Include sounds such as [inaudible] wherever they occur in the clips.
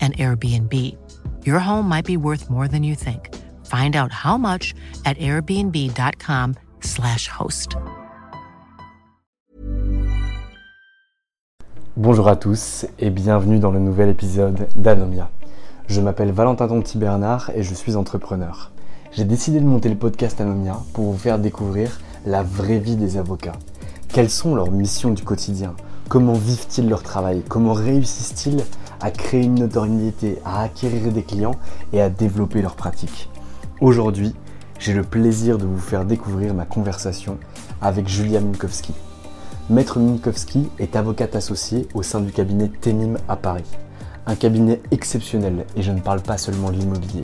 an Airbnb. Your home might be worth more than you think. Find out how much at airbnb.com/slash host. Bonjour à tous et bienvenue dans le nouvel épisode d'Anomia. Je m'appelle Valentin Tonti Bernard et je suis entrepreneur. J'ai décidé de monter le podcast Anomia pour vous faire découvrir la vraie vie des avocats. Quelles sont leurs missions du quotidien? Comment vivent-ils leur travail? Comment réussissent-ils à créer une notoriété, à acquérir des clients et à développer leur pratique Aujourd'hui, j'ai le plaisir de vous faire découvrir ma conversation avec Julia Minkowski. Maître Minkowski est avocate associée au sein du cabinet Temim à Paris. Un cabinet exceptionnel et je ne parle pas seulement de l'immobilier.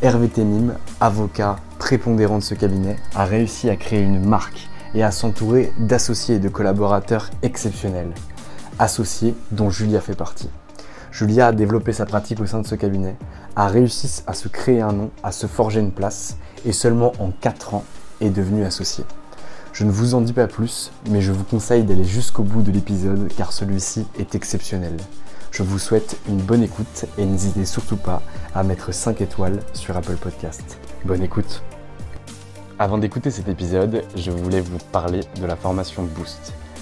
Hervé Temim, avocat prépondérant de ce cabinet, a réussi à créer une marque et à s'entourer d'associés et de collaborateurs exceptionnels. Associés dont Julia fait partie. Julia a développé sa pratique au sein de ce cabinet, a réussi à se créer un nom, à se forger une place, et seulement en 4 ans est devenue associée. Je ne vous en dis pas plus, mais je vous conseille d'aller jusqu'au bout de l'épisode car celui-ci est exceptionnel. Je vous souhaite une bonne écoute et n'hésitez surtout pas à mettre 5 étoiles sur Apple Podcast. Bonne écoute avant d'écouter cet épisode, je voulais vous parler de la formation Boost.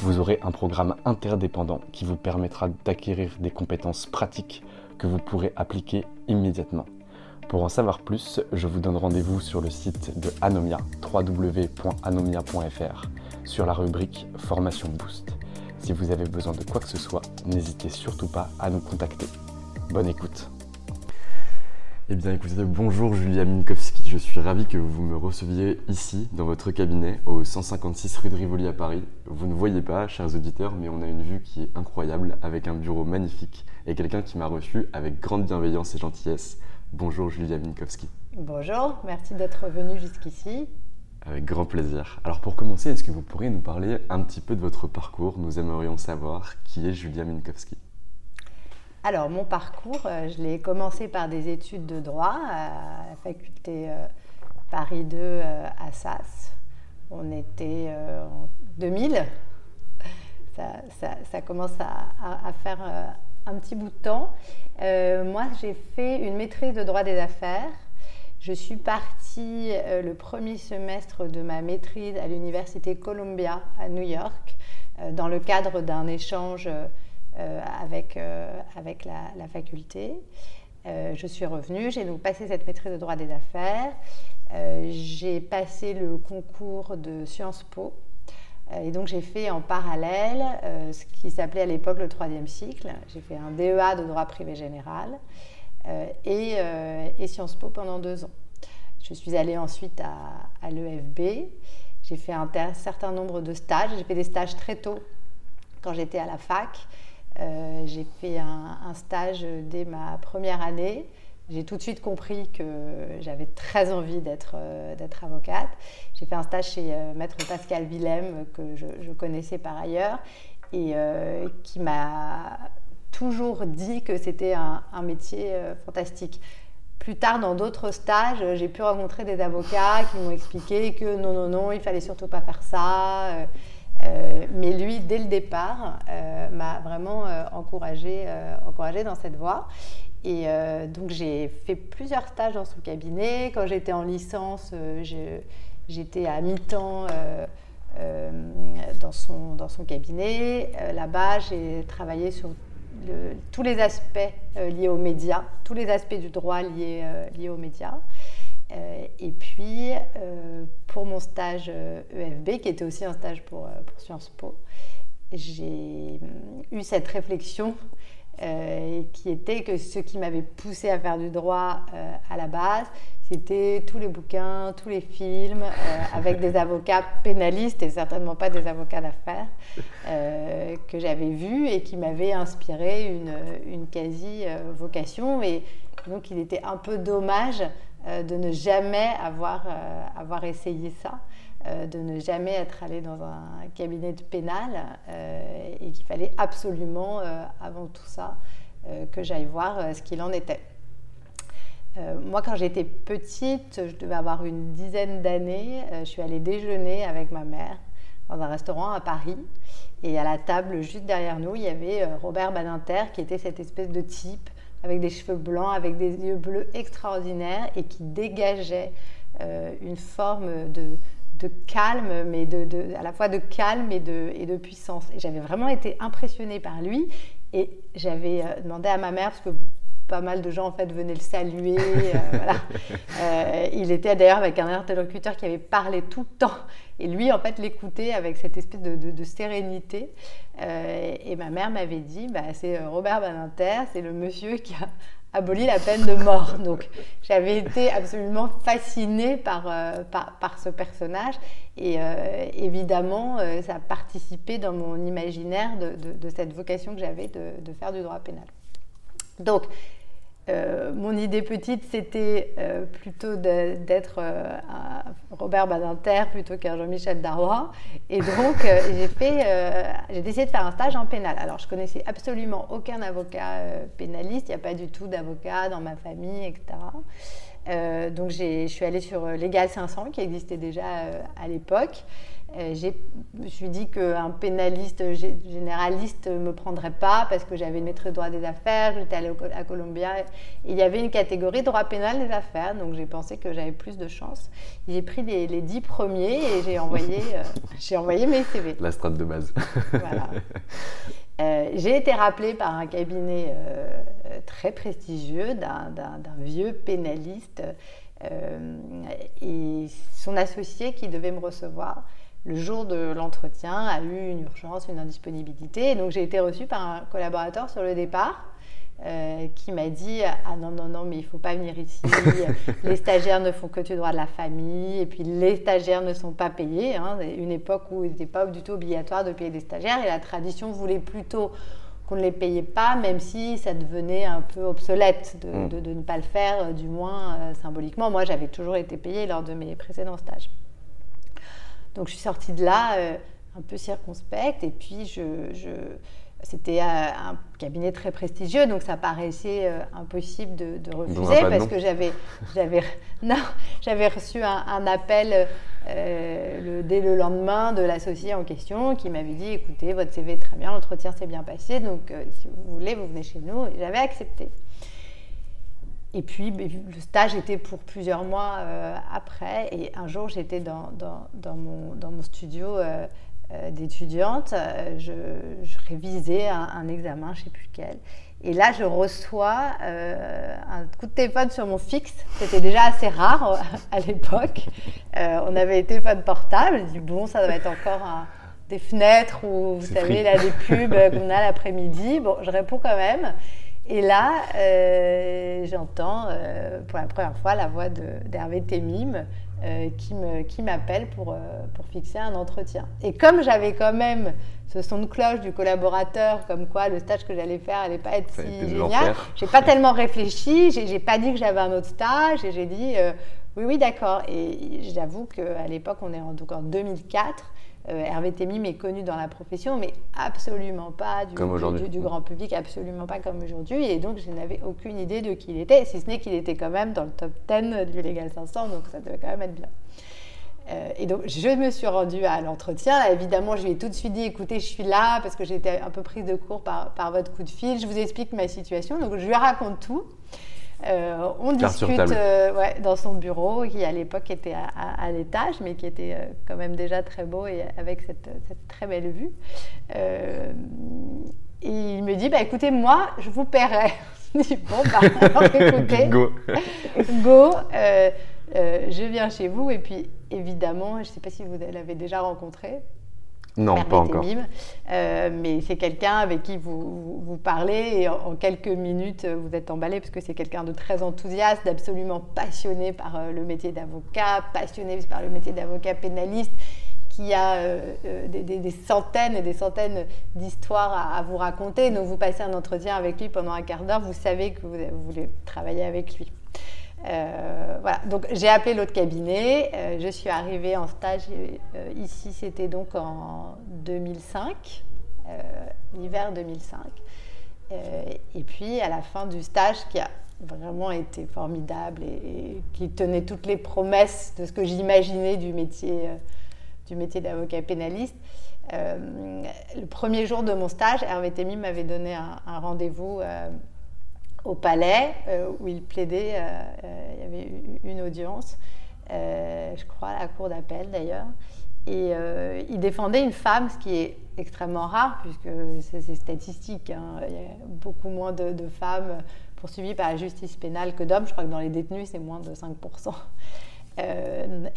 vous aurez un programme interdépendant qui vous permettra d'acquérir des compétences pratiques que vous pourrez appliquer immédiatement. Pour en savoir plus, je vous donne rendez-vous sur le site de Anomia, www.anomia.fr, sur la rubrique Formation Boost. Si vous avez besoin de quoi que ce soit, n'hésitez surtout pas à nous contacter. Bonne écoute eh bien écoutez, bonjour Julia Minkowski, je suis ravi que vous me receviez ici, dans votre cabinet, au 156 rue de Rivoli à Paris. Vous ne voyez pas, chers auditeurs, mais on a une vue qui est incroyable, avec un bureau magnifique et quelqu'un qui m'a reçu avec grande bienveillance et gentillesse. Bonjour Julia Minkowski. Bonjour, merci d'être venu jusqu'ici. Avec grand plaisir. Alors pour commencer, est-ce que vous pourriez nous parler un petit peu de votre parcours? Nous aimerions savoir qui est Julia Minkowski. Alors, mon parcours, euh, je l'ai commencé par des études de droit à la faculté euh, Paris 2 euh, à SAS. On était en 2000. Ça, commence à, faire un petit bout de temps. moi, j'ai fait une maîtrise de droit des affaires. Je suis partie le premier semestre de ma maîtrise à l'université Columbia à New York dans le cadre d'un échange avec, avec la faculté. Euh, je suis revenue, j'ai donc passé cette maîtrise de droit des affaires. Euh, j'ai passé le concours de Sciences Po. Euh, et donc j'ai fait en parallèle ce qui s'appelait à l'époque le troisième cycle. J'ai fait un DEA de droit privé général et, Sciences Po pendant deux ans. Je suis allée ensuite à l'EFB. J'ai fait un certain nombre de stages. J'ai fait des stages très tôt quand j'étais à la fac. Euh, j'ai fait un, stage dès ma première année. J'ai tout de suite compris que j'avais très envie d'être euh, avocate. J'ai fait un stage chez euh, Maître Pascal Willem, que je, connaissais par ailleurs, et qui m'a toujours dit que c'était un, métier fantastique. Plus tard, dans d'autres stages, j'ai pu rencontrer des avocats qui m'ont expliqué que non, non, non, il fallait surtout pas faire ça. Euh, mais lui, dès le départ, euh, m'a vraiment euh, encouragé, encouragé dans cette voie. Et donc j'ai fait plusieurs stages dans son cabinet. Quand j'étais en licence, j'étais à mi-temps dans, son, cabinet. Là-bas, j'ai travaillé sur tous les aspects liés aux médias, tous les aspects du droit liés aux médias. Euh, et puis, euh, pour mon stage EFB, e qui était aussi un stage pour, euh, pour Sciences Po, j'ai eu cette réflexion qui était que ce qui m'avait poussé à faire du droit à la base, c'était tous les bouquins, tous les films, avec des [laughs] avocats pénalistes et certainement pas des avocats d'affaires, que j'avais vus et qui m'avaient inspiré une, une quasi-vocation. et donc il était un peu dommage euh, de ne jamais avoir, euh, avoir essayé ça, euh, de ne jamais être allé dans un cabinet de pénal et qu'il fallait absolument, avant tout ça, que j'aille voir ce qu'il en était. moi, quand j'étais petite, je devais avoir une dizaine d'années, je suis allée déjeuner avec ma mère dans un restaurant à Paris. Et à la table juste derrière nous, il y avait Robert Badinter, qui était cette espèce de type avec des cheveux blancs, avec des yeux bleus extraordinaires et qui dégageait euh, une forme de, calme, mais de, de, à la fois de calme et de, et de puissance. Et j'avais vraiment été impressionnée par lui et j'avais euh, demandé à ma mère, parce que pas mal de gens en fait venaient le saluer. Euh, [laughs] voilà. il était d'ailleurs avec un interlocuteur qui avait parlé tout le temps et lui en fait l'écoutait avec cette espèce de, sérénité. Euh, et ma mère m'avait dit, bah, c'est euh, Robert Badinter, c'est le monsieur qui a [laughs] aboli la peine de mort. Donc j'avais été absolument fascinée par, euh, par, ce personnage. Et évidemment, ça a participé dans mon imaginaire de, de, cette vocation que j'avais de, faire du droit pénal. Donc euh, mon idée petite, c'était euh, plutôt d'être euh, Robert Badinter plutôt qu'un Jean-Michel Darrois. Et donc, [laughs] j'ai décidé de faire un stage en pénal. Alors, je connaissais absolument aucun avocat pénaliste. Il n'y a pas du tout d'avocat dans ma famille, etc. donc, je suis allée sur Légal 500, qui existait déjà à l'époque. Euh, je me suis dit qu'un pénaliste généraliste ne me prendrait pas parce que j'avais une maîtrise de droit des affaires, j'étais allée à Columbia. il y avait une catégorie droit pénal des affaires, donc j'ai pensé que j'avais plus de chance. J'ai pris les, dix premiers et j'ai envoyé, euh, [laughs] j'ai envoyé mes CV. La strate de base. voilà. Euh, j'ai été rappelée par un cabinet très prestigieux d'un vieux pénaliste et son associé qui devait me recevoir le jour de l'entretien a eu une urgence, une indisponibilité. Et donc j'ai été reçue par un collaborateur sur le départ euh, qui m'a dit Ah non, non, non, mais il ne faut pas venir ici. [laughs] les stagiaires ne font que du droit de la famille. Et puis les stagiaires ne sont pas payés. Hein. Une époque où il n'était pas du tout obligatoire de payer des stagiaires. Et la tradition voulait plutôt qu'on ne les payait pas, même si ça devenait un peu obsolète de, mm. ne pas le faire, du moins euh, symboliquement. Moi, j'avais toujours été payée lors de mes précédents stages. Donc je suis sortie de là euh, un peu circonspecte et puis je, c'était un cabinet très prestigieux, donc ça paraissait impossible de, refuser parce que j'avais, j'avais, [laughs] non, j'avais reçu un, appel dès le lendemain de l'associé en question qui m'avait dit écoutez, votre CV est très bien, l'entretien s'est bien passé, donc si vous voulez, vous venez chez nous. j'avais accepté. Et puis, le stage était pour plusieurs mois euh, après. Et un jour, j'étais dans, dans, mon, dans, mon, studio euh, euh, d'étudiante. Je, révisais un, examen, je ne sais plus lequel. Et là, je reçois un coup de téléphone sur mon fixe. C'était déjà assez rare à l'époque. on avait été téléphone portable. Je dis, bon, ça doit être encore des fenêtres ou, vous savez, là, des pubs [laughs] qu'on a l'après-midi. Bon, je réponds quand même. Et là, euh, j'entends euh, pour la première fois la voix d'Hervé Temim euh, qui m'appelle pour, pour fixer un entretien. Et comme j'avais quand même ce son de cloche du collaborateur, comme quoi le stage que j'allais faire n'allait pas être si génial, j'ai pas tellement réfléchi, j'ai pas dit que j'avais un autre stage, et j'ai dit oui, oui, d'accord. Et j'avoue qu'à l'époque, on est en, donc en 2004, euh, Hervé Temim est connu dans la profession, mais absolument pas du, du, grand public, absolument pas comme aujourd'hui. Et donc, je n'avais aucune idée de qui il était, si ce n'est qu'il était quand même dans le top 10 du Legal 500, donc ça devait quand même être bien. Euh, et donc, je me suis rendue à l'entretien. Évidemment, je lui ai tout de suite dit écoutez, je suis là parce que j'étais un peu prise de court par, par, votre coup de fil. Je vous explique ma situation. Donc, je lui raconte tout. Euh, on discute euh, dans son bureau, qui à l'époque était à, l'étage, mais qui était euh, quand même déjà très beau et avec cette, très belle vue. et il me dit, bah, écoutez, moi, je vous paierai. [laughs] je dis, bon, bah, [laughs] écoutez, go, go je viens chez vous. Et puis, évidemment, je ne sais pas si vous l'avez déjà rencontré, non, pas encore. Euh, mais c'est quelqu'un avec qui vous, vous, parlez et en, quelques minutes, vous êtes emballé parce que c'est quelqu'un de très enthousiaste, d'absolument passionné par euh, le métier d'avocat, passionné par le métier d'avocat pénaliste, qui a euh, des, centaines et des centaines d'histoires à, vous raconter. Donc vous passez un entretien avec lui pendant un quart d'heure, vous savez que vous voulez travailler avec lui. Euh, voilà, donc j'ai appelé l'autre cabinet. Euh, je suis arrivée en stage euh, ici, c'était donc en 2005, l'hiver 2005. et puis à la fin du stage, qui a vraiment été formidable et, qui tenait toutes les promesses de ce que j'imaginais du métier, du d'avocat pénaliste. le premier jour de mon stage, Hervé Thémy m'avait donné un rendez-vous au palais euh, où il plaidait. Euh, euh, il y avait une audience, je crois, à la cour d'appel d'ailleurs. Et il défendait une femme, ce qui est extrêmement rare, puisque c'est statistique. Hein. Il y a beaucoup moins de, femmes poursuivies par la justice pénale que d'hommes. Je crois que dans les détenus, c'est moins de 5%.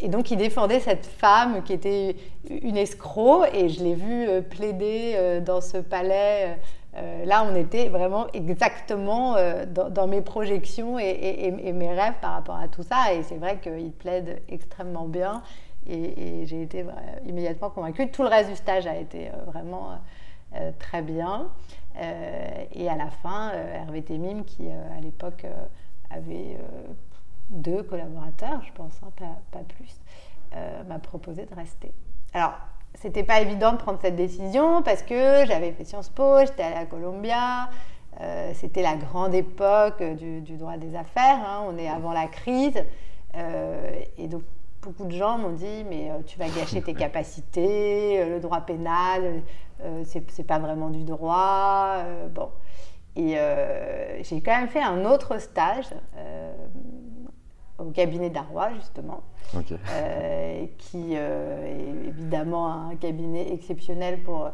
et donc, il défendait cette femme qui était une escroc, et je l'ai vu plaider dans ce palais euh, là, on était vraiment exactement euh, dans, mes projections et, mes rêves par rapport à tout ça. Et c'est vrai qu'il plaide extrêmement bien. Et, j'ai été immédiatement convaincue. Tout le reste du stage a été euh, vraiment très bien. et à la fin, Hervé Temim, qui à l'époque avait deux collaborateurs, je pense, hein, pas, pas, plus, m'a proposé de rester. Alors, c'était pas évident de prendre cette décision parce que j'avais fait Sciences Po, j'étais à la Columbia, euh, c'était la grande époque du, droit des affaires, hein, on est avant la crise. Euh, et donc beaucoup de gens m'ont dit mais euh, tu vas gâcher tes capacités, le droit pénal, c'est pas vraiment du droit. bon. Et j'ai quand même fait un autre stage au cabinet d'Arrois, justement, euh, qui euh, est évidemment un cabinet exceptionnel pour,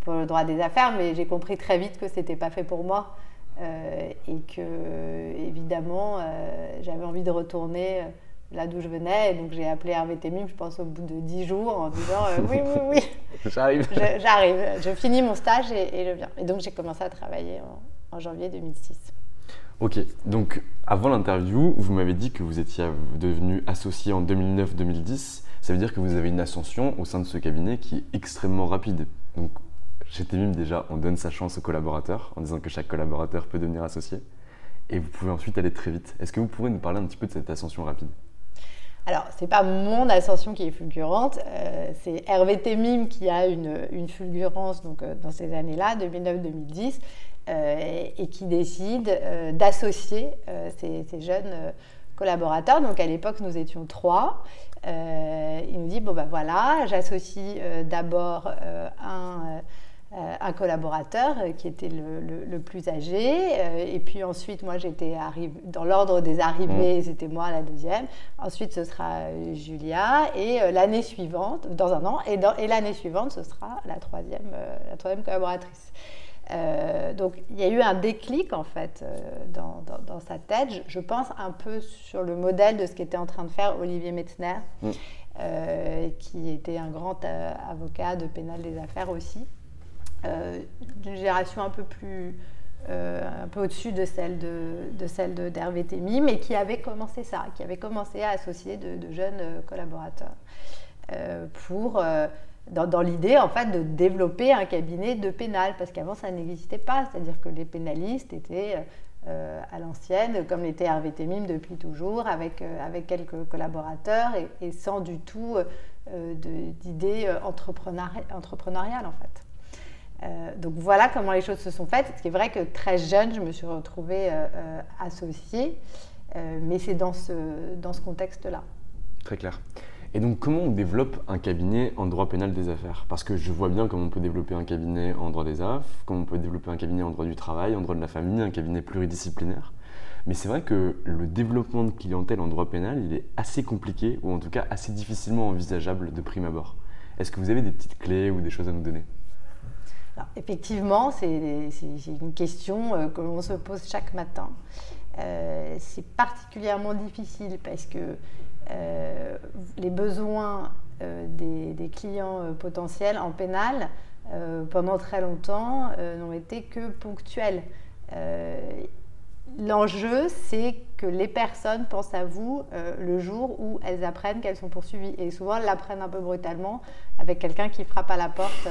pour le droit des affaires, mais j'ai compris très vite que ce n'était pas fait pour moi euh, et que, évidemment, j'avais envie de retourner là d'où je venais. Et donc j'ai appelé Hervé Temim, je pense, au bout de dix jours, en disant Oui, oui, oui. [laughs] J'arrive. J'arrive. Je finis mon stage et, je viens. Et donc j'ai commencé à travailler en, en janvier 2006. Ok, donc avant l'interview, vous m'avez dit que vous étiez devenu associé en 2009-2010. Ça veut dire que vous avez une ascension au sein de ce cabinet qui est extrêmement rapide. Donc chez Temim déjà, on donne sa chance aux collaborateurs en disant que chaque collaborateur peut devenir associé. Et vous pouvez ensuite aller très vite. Est-ce que vous pourrez nous parler un petit peu de cette ascension rapide? Alors, c'est pas mon ascension qui est fulgurante, euh, c'est Hervé Temim qui a une, fulgurance donc, euh, dans ces années-là, 2009-2010, euh, et qui décide d'associer ces, jeunes collaborateurs. Donc, à l'époque, nous étions trois. Il nous dit bon ben voilà, j'associe d'abord un euh, un collaborateur euh, qui était le, plus âgé. Euh, et puis ensuite, moi, j'étais dans l'ordre des arrivées, mmh. c'était moi la deuxième. Ensuite, ce sera Julia. Et l'année suivante, dans un an, et, l'année suivante, ce sera la troisième, la troisième collaboratrice. Donc il y a eu un déclic en fait dans, sa tête, je, pense un peu sur le modèle de ce qu'était en train de faire Olivier Metzner, mmh. qui était un grand avocat de pénal des affaires aussi, euh, d'une génération un peu plus euh, un peu au-dessus de celle de, de celle d'Hervé Thémy, mais qui avait commencé ça, qui avait commencé à associer de, jeunes euh, collaborateurs pour dans, l'idée en fait de développer un cabinet de pénal, parce qu'avant ça n'existait pas, c'est-à-dire que les pénalistes étaient à l'ancienne, comme l'était Hervé Témim depuis toujours, avec, avec quelques collaborateurs et, sans du tout d'idées entrepreneuriales en fait. Euh, donc voilà comment les choses se sont faites. Ce qui est vrai que très jeune, je me suis retrouvée euh, euh, associée, mais c'est dans ce, dans ce contexte-là. Très clair. Et donc comment on développe un cabinet en droit pénal des affaires? Parce que je vois bien comment on peut développer un cabinet en droit des affaires, comment on peut développer un cabinet en droit du travail, en droit de la famille, un cabinet pluridisciplinaire. Mais c'est vrai que le développement de clientèle en droit pénal, il est assez compliqué, ou en tout cas assez difficilement envisageable de prime abord. Est-ce que vous avez des petites clés ou des choses à nous donner? Effectivement, c'est une question euh, que l'on se pose chaque matin. Euh, c'est particulièrement difficile parce que euh, les besoins des, clients potentiels en pénal, pendant très longtemps, n'ont été que ponctuels. L'enjeu, c'est que les personnes pensent à vous euh, le jour où elles apprennent qu'elles sont poursuivies. Et souvent, elles l'apprennent un peu brutalement avec quelqu'un qui frappe à la porte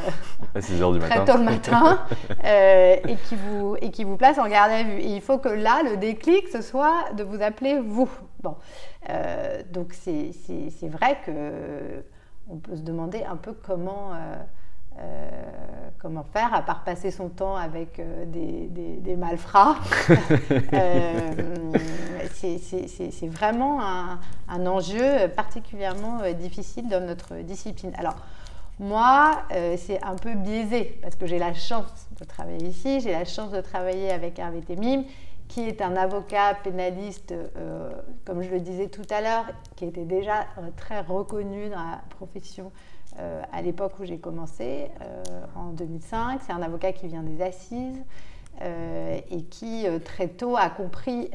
euh, [laughs] du [laughs] très tôt le matin euh, et, qui vous, et qui vous place en garde à vue. Et il faut que là, le déclic, ce soit de vous appeler vous. Bon. Donc, c'est vrai que on peut se demander un peu comment euh, comment faire à part passer son temps avec euh, des, malfrats. [laughs] Euh, c'est vraiment un, enjeu particulièrement difficile dans notre discipline. Alors, moi, c'est un peu biaisé parce que j'ai la chance de travailler ici, j'ai la chance de travailler avec Hervé Temim, qui est un avocat pénaliste, comme je le disais tout à l'heure, qui était déjà très reconnu dans la profession euh, à l'époque où j'ai commencé, euh, en 2005. C'est un avocat qui vient des assises euh, et qui très tôt a compris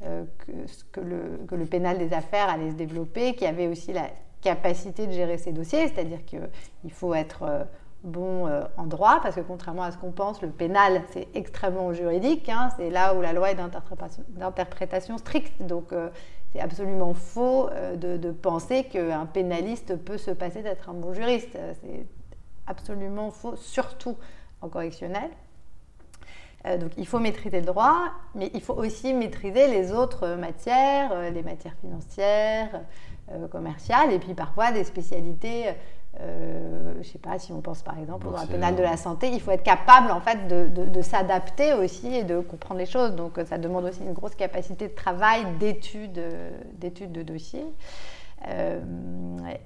que, le, pénal des affaires allait se développer, qui avait aussi la capacité de gérer ses dossiers, c'est-à-dire qu'il faut être bon en droit, parce que contrairement à ce qu'on pense, le pénal, c'est extrêmement juridique, hein. c'est là où la loi est d'interprétation stricte, donc c'est absolument faux euh, de, penser qu'un pénaliste peut se passer d'être un bon juriste. C'est absolument faux, surtout en correctionnel. Euh, donc il faut maîtriser le droit, mais il faut aussi maîtriser les autres matières, euh, les matières financières, commerciales, et puis parfois des spécialités euh, je ne sais pas si on pense par exemple au droit pénal de la santé, il faut être capable en fait de, s'adapter aussi et de comprendre les choses. Donc ça demande aussi une grosse capacité de travail, d'études, d'études de dossier. Euh,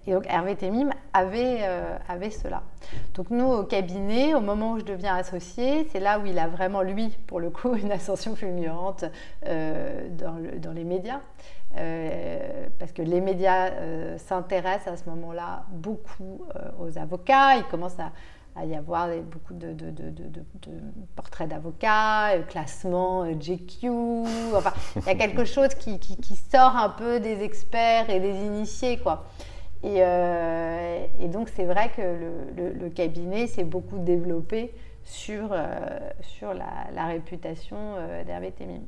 et donc Hervé Temim avait, euh, avait cela. Donc nous au cabinet, au moment où je deviens associée, c'est là où il a vraiment lui, pour le coup, [laughs] une ascension fulgurante dans, dans, les médias. Euh, parce que les médias euh, s'intéressent à ce moment-là beaucoup euh, aux avocats. Il commence à, y avoir beaucoup de, portraits d'avocats, classements GQ. Enfin, il y a quelque [laughs] chose qui, sort un peu des experts et des initiés, quoi. Et, donc, c'est vrai que le, cabinet s'est beaucoup développé sur, sur la, réputation d'Hervé Temim.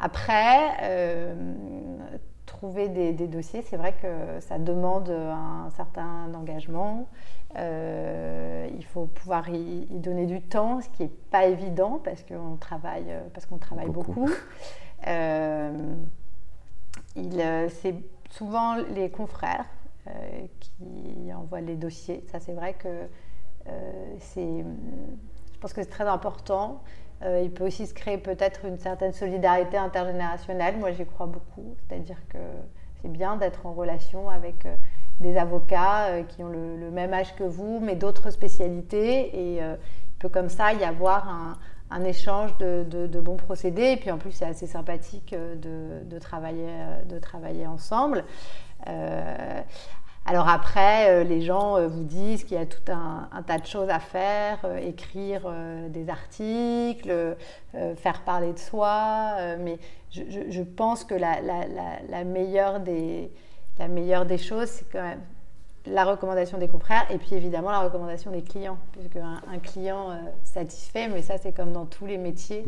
Après, euh, trouver des, dossiers, c'est vrai que ça demande un certain engagement. Euh, il faut pouvoir y, donner du temps, ce qui n'est pas évident parce qu'on travaille, parce qu'on travaille beaucoup. Euh, souvent les confrères qui envoient les dossiers. Ça, c'est vrai que c'est, je pense que c'est très important. Il peut aussi se créer peut-être une certaine solidarité intergénérationnelle. Moi, j'y crois beaucoup. C'est-à-dire que c'est bien d'être en relation avec des avocats qui ont le, même âge que vous, mais d'autres spécialités. Et il peut comme ça y avoir un, échange de, bons procédés. Et puis en plus, c'est assez sympathique euh, de, travailler, euh, de travailler ensemble. Euh, alors après, les gens vous disent qu'il y a tout un, tas de choses à faire, écrire des articles, faire parler de soi. mais je, pense que la, la, meilleure des, la meilleure des choses, c'est quand même la recommandation des confrères et puis évidemment la recommandation des clients, puisque un, client euh, satisfait, mais ça c'est comme dans tous les métiers,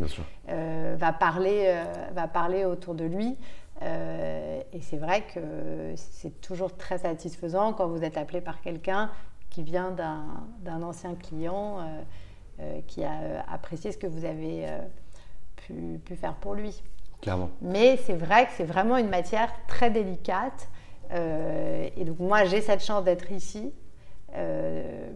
euh, va, parler, euh, va parler autour de lui. Et c'est vrai que c'est toujours très satisfaisant quand vous êtes appelé par quelqu'un qui vient d'un ancien client qui a apprécié ce que vous avez pu, pu, faire pour lui. Clairement. Mais c'est vrai que c'est vraiment une matière très délicate. Euh, et donc moi, j'ai cette chance d'être ici. Euh,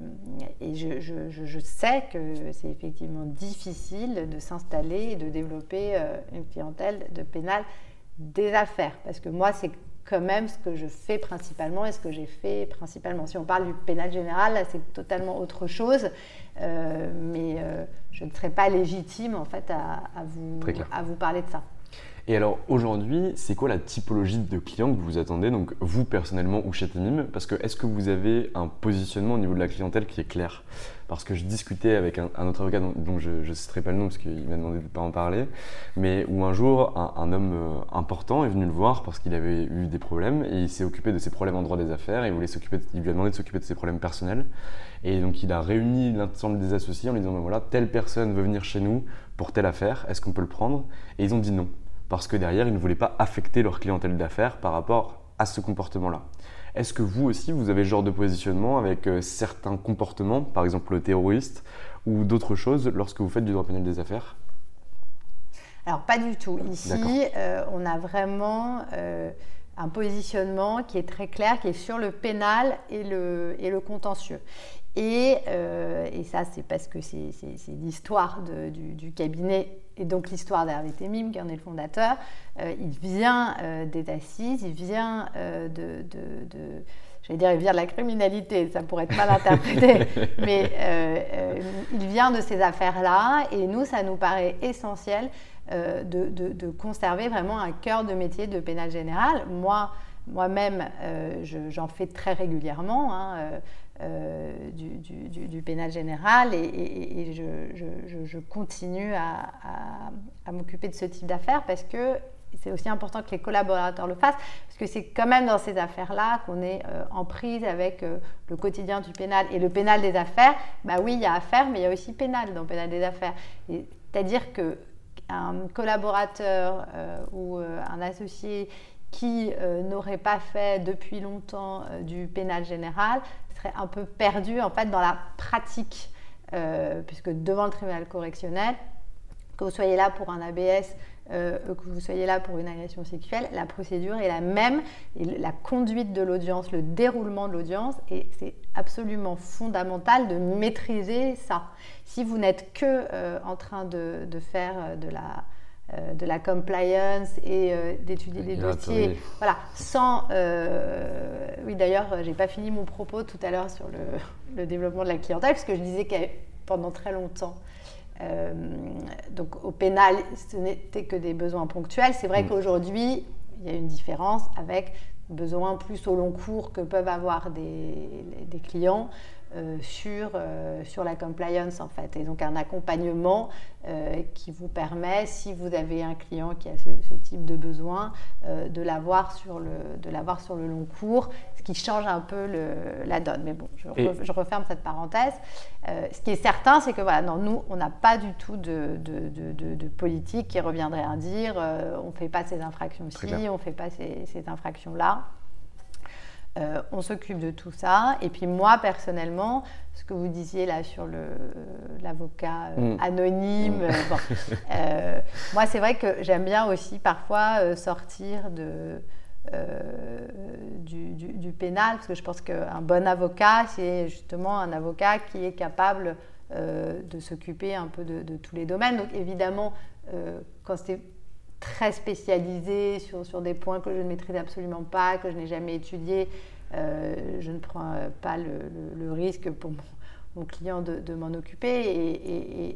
et je, je, sais que c'est effectivement difficile de s'installer et de développer euh, une clientèle de pénal des affaires. Parce que moi, c'est quand même ce que je fais principalement et ce que j'ai fait principalement. Si on parle du pénal général, là, c'est totalement autre chose. mais je ne serais pas légitime, en fait, à, à vous, à vous parler de ça. Et alors aujourd'hui, c'est quoi la typologie de clients que vous attendez, donc vous personnellement ou chez Temim Parce que est-ce que vous avez un positionnement au niveau de la clientèle qui est clair? Parce que je discutais avec un, autre avocat dont, je ne citerai pas le nom parce qu'il m'a demandé de ne pas en parler, mais où un jour un, homme euh, important est venu le voir parce qu'il avait eu des problèmes et il s'est occupé de ses problèmes en droit des affaires et il, voulait il lui a demandé de s'occuper de ses problèmes personnels. Et donc il a réuni l'ensemble des associés en lui disant ben voilà, telle personne veut venir chez nous pour telle affaire, est-ce qu'on peut le prendre? Et ils ont dit non parce que derrière, ils ne voulaient pas affecter leur clientèle d'affaires par rapport à ce comportement-là. Est-ce que vous aussi, vous avez ce genre de positionnement avec euh, certains comportements, par exemple le terroriste, ou d'autres choses lorsque vous faites du droit pénal des affaires? Alors pas du tout. Ici, euh, on a vraiment euh, un positionnement qui est très clair, qui est sur le pénal et le, et le contentieux. Et, et ça, c'est parce que c'est l'histoire du, du, cabinet et donc l'histoire d'Hervé Temim, qui en est le fondateur, euh, il vient euh, des assises, il vient euh, de, de, j'allais dire, il vient de la criminalité, ça pourrait être mal interprété, [laughs] mais il vient de ces affaires-là, et nous, ça nous paraît essentiel de, de, conserver vraiment un cœur de métier de pénal général. Moi, moi-même, j'en fais très régulièrement. Hein, euh, du, du, pénal général et, je, continue à, m'occuper de ce type d'affaires parce que c'est aussi important que les collaborateurs le fassent, parce que c'est quand même dans ces affaires-là qu'on est euh, en prise avec euh, le quotidien du pénal. Et le pénal des affaires, bah oui, il y a affaires, mais il y a aussi pénal dans le pénal des affaires. C'est-à-dire qu'un collaborateur ou un associé qui n'aurait pas fait depuis longtemps du pénal général un peu perdu en fait dans la pratique, euh, puisque devant le tribunal correctionnel, que vous soyez là pour un ABS, euh, que vous soyez là pour une agression sexuelle, la procédure est la même, et la conduite de l'audience, le déroulement de l'audience, et c'est absolument fondamental de maîtriser ça. Si vous n'êtes que euh, en train de, faire de la euh, de la compliance et euh, d'étudier des dossiers. Voilà, sans. Euh, oui, d'ailleurs, j'ai pas fini mon propos tout à l'heure sur [laughs] le, développement de la clientèle, parce que je disais que pendant très longtemps, donc au pénal, ce n'était que des besoins ponctuels. C'est vrai mm. qu'aujourd'hui, il y a une différence avec besoins plus au long cours que peuvent avoir des, des clients euh, sur, euh, sur la compliance en fait. Et donc un accompagnement euh, qui vous permet, si vous avez un client qui a ce, type de besoin, de l'avoir sur, le, sur le long cours, ce qui change un peu le, la donne. Mais bon, je, je referme cette parenthèse. ce qui est certain, c'est que voilà, non, nous, on n'a pas du tout de, de, de, politique qui reviendrait à dire on ne fait pas ces infractions-ci, on ne fait pas ces, ces infractions-là. Euh, on s'occupe de tout ça. Et puis moi, personnellement, ce que vous disiez là sur l'avocat euh, mm. anonyme, mm. [laughs] Euh, moi, c'est vrai que j'aime bien aussi parfois sortir de, du, pénal, parce que je pense qu'un bon avocat, c'est justement un avocat qui est capable de s'occuper un peu de, tous les domaines. Donc évidemment, quand c'est très spécialisé sur, sur, des points que je ne maîtrise absolument pas, que je n'ai jamais étudiés, je ne prends pas le, risque pour mon client de, m'en occuper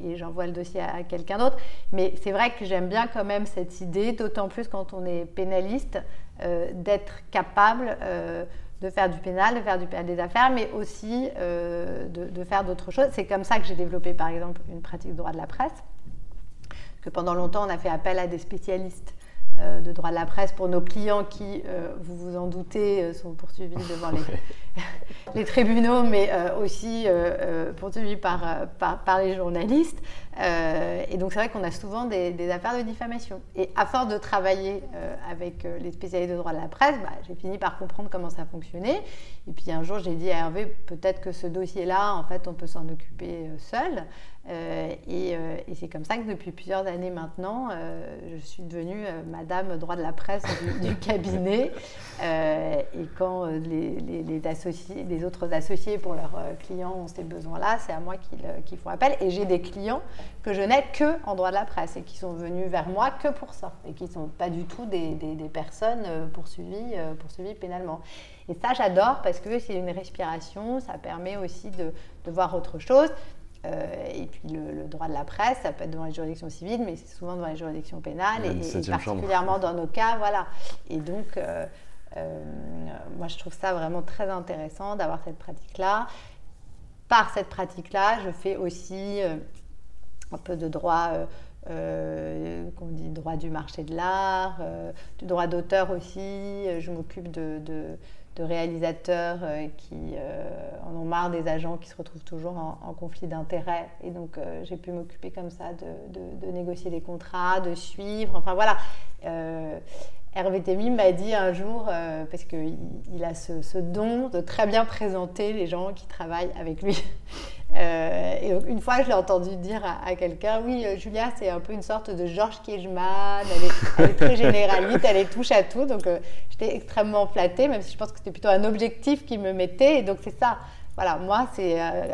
et, j'envoie le dossier à, quelqu'un d'autre. Mais c'est vrai que j'aime bien quand même cette idée, d'autant plus quand on est pénaliste, euh, d'être capable euh, de faire du pénal, de faire du pénal des affaires, mais aussi euh, de, faire d'autres choses. C'est comme ça que j'ai développé par exemple une pratique de droit de la presse. Que pendant longtemps, on a fait appel à des spécialistes de droit de la presse pour nos clients qui, vous vous en doutez, sont poursuivis devant les, [laughs] les tribunaux, mais euh, aussi euh, euh, poursuivis par, par, les journalistes. et donc c'est vrai qu'on a souvent des, affaires de diffamation. Et à force de travailler avec les spécialistes de droit de la presse, bah, j'ai fini par comprendre comment ça fonctionnait. Et puis un jour, j'ai dit à Hervé, peut-être que ce dossier-là, en fait, on peut s'en occuper seul. Et, c'est comme ça que depuis plusieurs années maintenant, je suis devenue Madame droit de la presse du, [laughs] cabinet. et quand les, les associés, les autres associés pour leurs euh, clients ont ces besoins-là, c'est à moi euh, qu'ils font appel. Et j'ai des clients que je n'ai que en droit de la presse et qui sont venus vers moi que pour ça et qui ne sont pas du tout des, personnes euh, poursuivies, poursuivies pénalement. Et ça, j'adore parce que c'est une respiration, ça permet aussi de, voir autre chose. Et puis le, droit de la presse, ça peut être devant les juridictions civiles, mais c'est souvent devant les juridictions pénales et, particulièrement dans nos cas, voilà. Et donc, euh, moi, je trouve ça vraiment très intéressant d'avoir cette pratique-là. Par cette pratique-là, je fais aussi euh, un peu de droit, euh, dit, droit du marché de l'art, du droit d'auteur aussi. Je m'occupe de, réalisateurs qui en ont marre des agents qui se retrouvent toujours en, conflit d'intérêts. Et donc, j'ai pu m'occuper comme ça de, de, négocier des contrats, de suivre. Enfin, voilà. Hervé Thémy m'a dit un jour, euh, parce qu'il il a ce, don de très bien présenter les gens qui travaillent avec lui. [laughs] Euh, et donc, une fois, je l'ai entendu dire à, quelqu'un Oui, euh, Julia, c'est un peu une sorte de Georges Kiechman, elle est, très généraliste, elle est touche à tout. Donc, j'étais extrêmement flattée, même si je pense que c'était plutôt un objectif qui me mettait. Et donc, c'est ça. Voilà, moi, c'est un,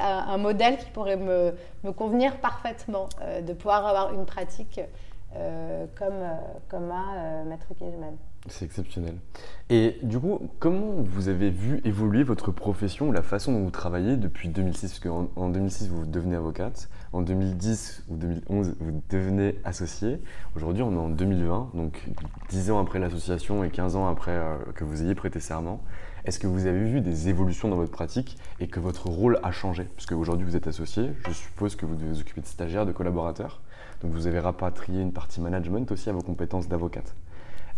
un, modèle qui pourrait me convenir parfaitement, de pouvoir avoir une pratique euh, comme, euh, comme à euh, Maître Kejman. C'est exceptionnel. Et du coup, comment vous avez vu évoluer votre profession, la façon dont vous travaillez depuis 2006 Parce qu'en en 2006, vous devenez avocate, en 2010 ou 2011, vous devenez associé. Aujourd'hui, on est en 2020, donc 10 ans après l'association et 15 ans après que vous ayez prêté serment. Est-ce que vous avez vu des évolutions dans votre pratique et que votre rôle a changé? Parce qu'aujourd'hui, vous êtes associé, je suppose que vous devez vous occuper de stagiaires, de collaborateurs. Donc vous avez rapatrié une partie management aussi à vos compétences d'avocate.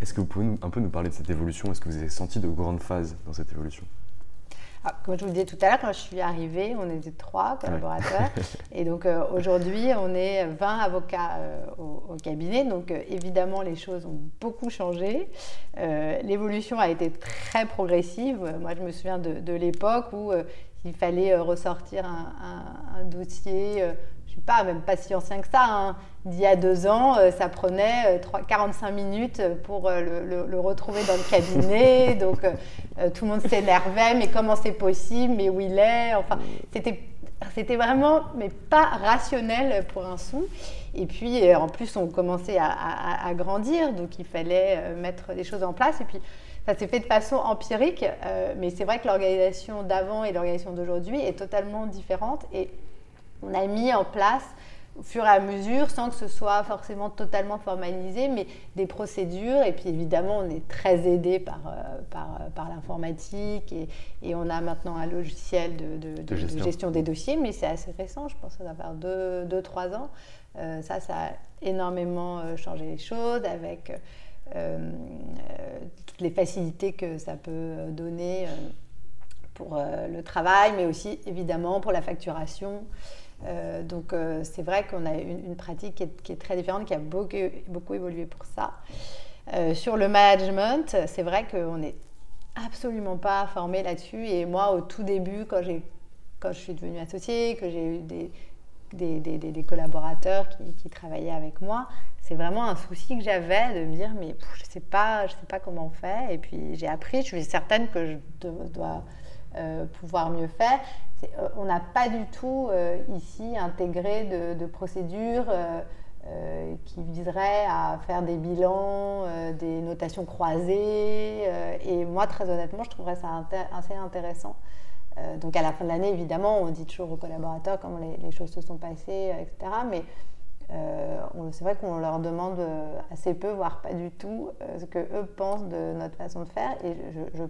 Est-ce que vous pouvez un peu nous parler de cette évolution? Est-ce que vous avez senti de grandes phases dans cette évolution? Ah, comme je vous le disais tout à l'heure, quand je suis arrivée, on était trois collaborateurs. [laughs] et donc euh, aujourd'hui, on est 20 avocats euh, au, cabinet. Donc euh, évidemment, les choses ont beaucoup changé. L'évolution a été très progressive. Moi, je me souviens de, l'époque où il fallait ressortir un dossier je sais pas, même pas si ancien que ça, hein. d'il y a deux ans, euh, ça prenait 45 euh, minutes pour euh, le, retrouver dans le cabinet. [laughs] donc tout le monde s'énervait, mais comment c'est possible, mais où il est Enfin, c'était, c'était vraiment, mais pas rationnel pour un sou. Et puis en plus, on commençait à, grandir, donc il fallait mettre des choses en place. Et puis ça s'est fait de façon empirique, mais c'est vrai que l'organisation d'avant et l'organisation d'aujourd'hui est totalement différente. Et on a mis en place au fur et à mesure, sans que ce soit forcément totalement formalisé, mais des procédures. Et puis évidemment, on est très aidé par, euh, par, euh, par l'informatique et, et, on a maintenant un logiciel de, de, gestion. des dossiers, mais c'est assez récent, je pense que ça va faire 2-3 ans. Euh, ça, ça a énormément changé les choses avec toutes les facilités que ça peut donner pour le travail, mais aussi évidemment pour la facturation. Euh, donc euh, c'est vrai qu'on a une, pratique qui est, très différente, qui a beaucoup, beaucoup évolué pour ça. Euh, sur le management, c'est vrai qu'on n'est absolument pas formé là-dessus. Et moi, au tout début, quand, je suis devenue associée, que j'ai eu des collaborateurs qui, travaillaient avec moi, c'est vraiment un souci que j'avais de me dire mais je sais pas, je sais pas comment on fait. Et puis j'ai appris, je suis certaine que je dois euh, pouvoir mieux faire. Euh, on n'a pas du tout euh, ici intégré de, procédures qui viseraient à faire des bilans, des notations croisées. et moi, très honnêtement, je trouverais ça assez intéressant. donc à la fin de l'année, évidemment, on dit toujours aux collaborateurs comment les, choses se sont passées, etc. Mais c'est vrai qu'on leur demande assez peu, voire pas du tout, ce que eux pensent de notre façon de faire. Et je, je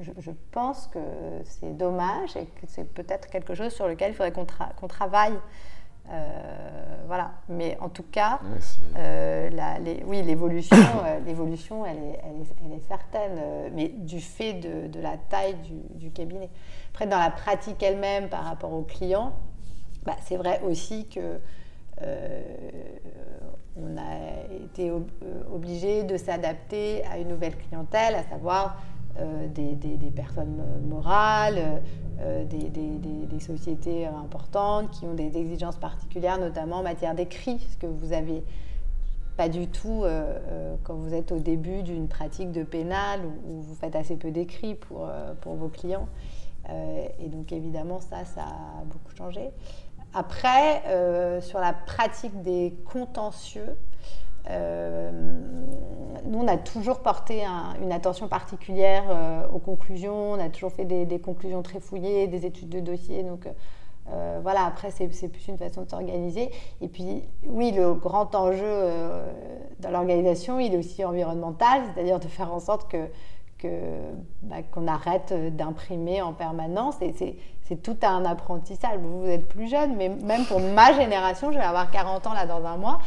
je, pense que c'est dommage et que c'est peut-être quelque chose sur lequel il faudrait qu'on, travaille. Euh, voilà. Mais en tout cas, euh, oui, l'évolution, euh, [coughs] l'évolution elle, est, elle, est, certaine, mais du fait de, la taille du, cabinet. Après, dans la pratique elle-même par rapport aux clients, bah, c'est vrai aussi que on a été obligé de s'adapter à une nouvelle clientèle, à savoir euh, des, personnes morales, euh, des, sociétés importantes qui ont des exigences particulières, notamment en matière d'écrit, ce que vous avez pas du tout euh, quand vous êtes au début d'une pratique de pénal où, vous faites assez peu d'écrit pour, pour vos clients. et donc évidemment, ça, ça a beaucoup changé. Après, sur la pratique des contentieux, euh, nous, on a toujours porté une attention particulière euh, aux conclusions. On a toujours fait des, conclusions très fouillées, des études de dossier. Donc, euh, voilà, après, c'est plus une façon de s'organiser. Et puis, oui, le grand enjeu dans l'organisation, il est aussi environnemental, c'est-à-dire de faire en sorte que bah, qu'on arrête d'imprimer en permanence. Et c'est tout un apprentissage. Vous, êtes plus jeune, mais même pour ma génération, je vais avoir 40 ans là dans un mois,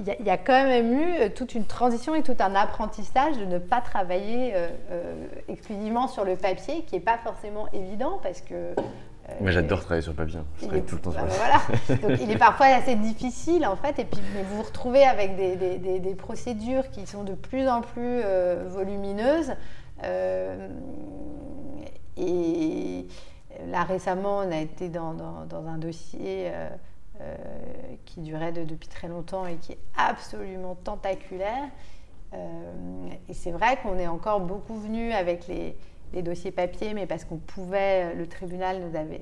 il y, a quand même eu euh, toute une transition et tout un apprentissage de ne pas travailler euh, euh, exclusivement sur le papier, qui n'est pas forcément évident parce que moi, j'adore travailler sur le papier. Hein. Je travaille tout le temps sur le papier. Voilà. Donc, il est parfois assez difficile, en fait. Et puis, mais vous vous retrouvez avec des, des, des, procédures qui sont de plus en plus volumineuses. Euh, et là, récemment, on a été dans, dans, un dossier euh, euh, qui durait depuis très longtemps et qui est absolument tentaculaire. et c'est vrai qu'on est encore beaucoup venu avec les, les dossiers papier, mais parce qu'on pouvait, le tribunal nous avait,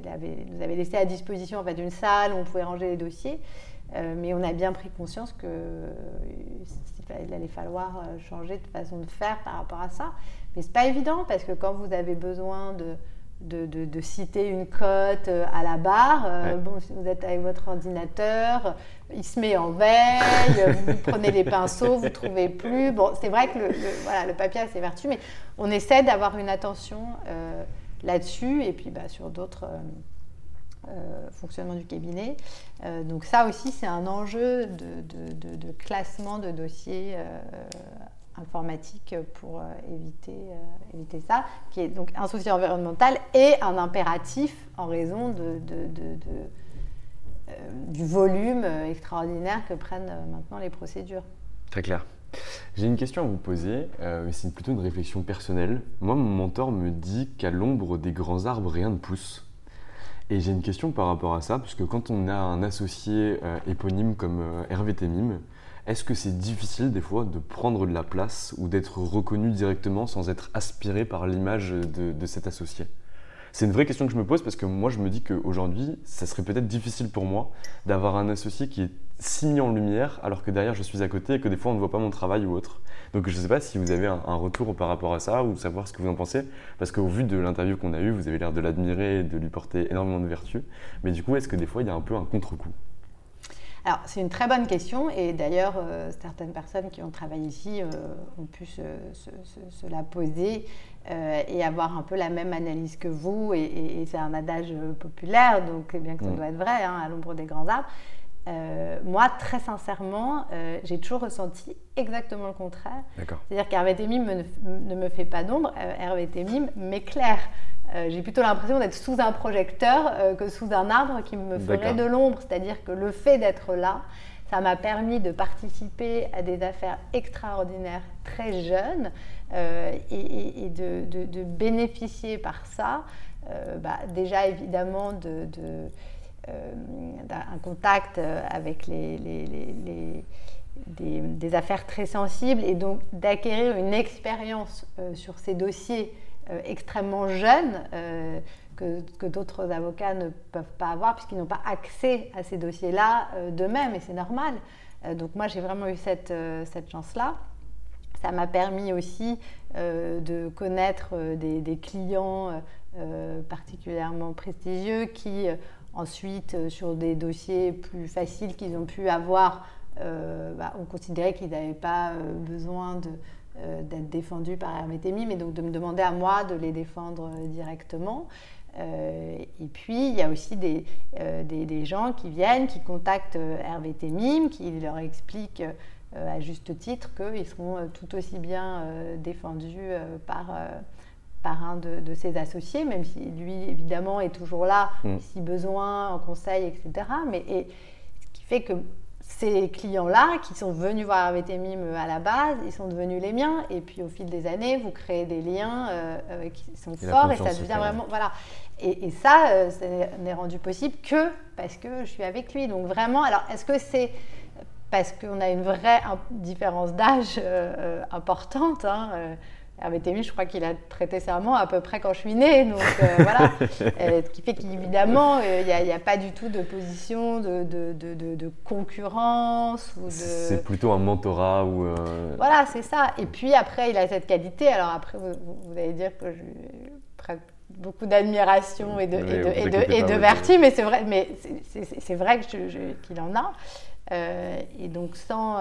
nous avait laissé à disposition en fait, une salle où on pouvait ranger les dossiers. mais on a bien pris conscience qu'il allait falloir changer de façon de faire par rapport à ça. Mais c'est pas évident parce que quand vous avez besoin de, de, de, citer une cote euh, à la barre. Euh, bon, si vous êtes avec votre ordinateur, il se met en veille, vous prenez les pinceaux, vous ne trouvez plus. Bon, c'est vrai que le, voilà, le papier a ses vertus, mais on essaie d'avoir une attention euh, là-dessus et puis bah, sur d'autres fonctionnements du cabinet. donc ça aussi, c'est un enjeu de, de, classement de dossiers informatique pour euh, éviter, euh, éviter ça, qui est donc un souci environnemental et un impératif en raison de, euh, du volume extraordinaire que prennent maintenant les procédures. Très clair. J'ai une question à vous poser, c'est plutôt une réflexion personnelle. Moi, mon mentor me dit qu'à l'ombre des grands arbres, rien ne pousse. Et j'ai une question par rapport à ça, parce que quand on a un associé éponyme comme Hervé Temim, est-ce que c'est difficile des fois de prendre de la place ou d'être reconnu directement sans être aspiré par l'image de, cet associé? C'est une vraie question que je me pose parce que moi je me dis qu'aujourd'hui, ça serait peut-être difficile pour moi d'avoir un associé qui est si mis en lumière alors que derrière je suis à côté et que des fois on ne voit pas mon travail ou autre. Donc je ne sais pas si vous avez un, retour par rapport à ça ou savoir ce que vous en pensez parce qu'au vu de l'interview qu'on a eue, vous avez l'air de l'admirer et de lui porter énormément de vertus. Mais du coup, est-ce que des fois il y a un peu un contre-coup? Alors, c'est une très bonne question et d'ailleurs, euh, certaines personnes qui ont travaillé ici euh, ont pu se, la poser euh, et avoir un peu la même analyse que vous. Et, c'est un adage populaire, donc bien que ça mm. doit être vrai, hein, à l'ombre des grands arbres. Moi, très sincèrement, j'ai toujours ressenti exactement le contraire. C'est-à-dire qu'Hervé Temim ne me fait pas d'ombre, Hervé Temim m'éclaire. Euh, j'ai plutôt l'impression d'être sous un projecteur euh, que sous un arbre qui me ferait de l'ombre. C'est-à-dire que le fait d'être là, ça m'a permis de participer à des affaires extraordinaires très jeunes euh, et, de, bénéficier par ça, bah, déjà évidemment de, un contact avec les, les, des, affaires très sensibles et donc d'acquérir une expérience sur ces dossiers extrêmement jeunes que, d'autres avocats ne peuvent pas avoir puisqu'ils n'ont pas accès à ces dossiers-là d'eux-mêmes et c'est normal. donc moi j'ai vraiment eu cette, chance-là. Ça m'a permis aussi euh, de connaître euh, des, clients euh, particulièrement prestigieux qui ensuite, sur des dossiers plus faciles qu'ils ont pu avoir, bah, ont considéré qu'ils n'avaient pas besoin d'être défendus par Hervé mais donc de me demander à moi de les défendre directement. et puis, il y a aussi des, gens qui viennent, qui contactent Hervé Temim, qui leur expliquent euh, à juste titre qu'ils seront euh, tout aussi bien euh, défendus par par un de, ses associés, même si lui, évidemment, est toujours là, mm. si besoin, en conseil, etc. Mais et, ce qui fait que ces clients-là, qui sont venus voir Hervé à la base, ils sont devenus les miens. Et puis, au fil des années, vous créez des liens qui sont forts et ça devient vraiment... Voilà. Et, et ça, ça n'est rendu possible que parce que je suis avec lui. Donc, vraiment, alors, est-ce que c'est parce qu'on a une vraie différence d'âge euh, euh, importante. Hein. Euh, Hervé Témy, je crois qu'il a traité serment à peu près quand je suis née. Donc [laughs] voilà. ce qui fait qu'évidemment, il n'y a, pas du tout de position de, de, de, concurrence. C'est plutôt un mentorat. ou. Voilà, c'est ça. Et puis après, il a cette qualité. Alors après, vous, allez dire que je beaucoup d'admiration et de, et de, et de, vertu, mais c'est vrai, mais c'est vrai qu'il en a. Euh, et donc sans,